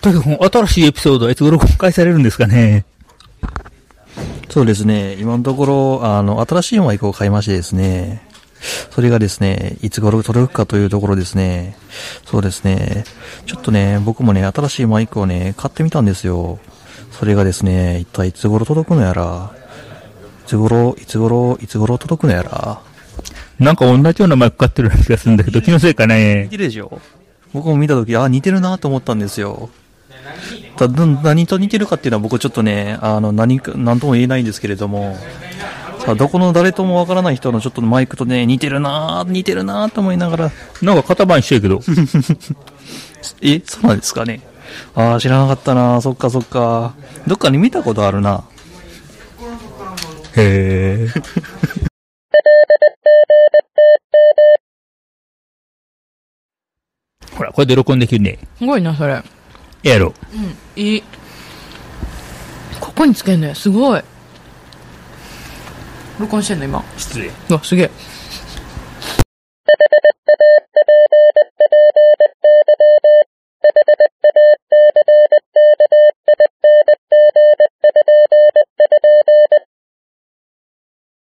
とにかく新しいエピソードはいつ頃公開されるんですかね。そうですね。今のところ、あの、新しいマイクを買いましてですね。それがですね、いつ頃届くかというところですね。そうですね。ちょっとね、僕もね、新しいマイクをね、買ってみたんですよ。それがですね、一体いつ頃届くのやら。いつ頃、いつ頃、いつ頃届くのやら。なんか同じようなマイク買ってるような気がするんだけど、気のせいかね似。てるでしょ僕も見たとき、あ、似てるなと思ったんですよ。ただ、何と似てるかっていうのは僕ちょっとね、あの、何か、何とも言えないんですけれども、さあ、どこの誰ともわからない人のちょっとマイクとね、似てるな似てるなと思いながら、なんか型番一緒やけど。え、そうなんですかね。ああ、知らなかったなそっかそっか。どっかに見たことあるな。へえ。ほら、これで録音できるね。すごいな、それ。ええやろ。いい。ここにつけんのよ、すごい。録音してんの、今。失礼。うわ、すげえ。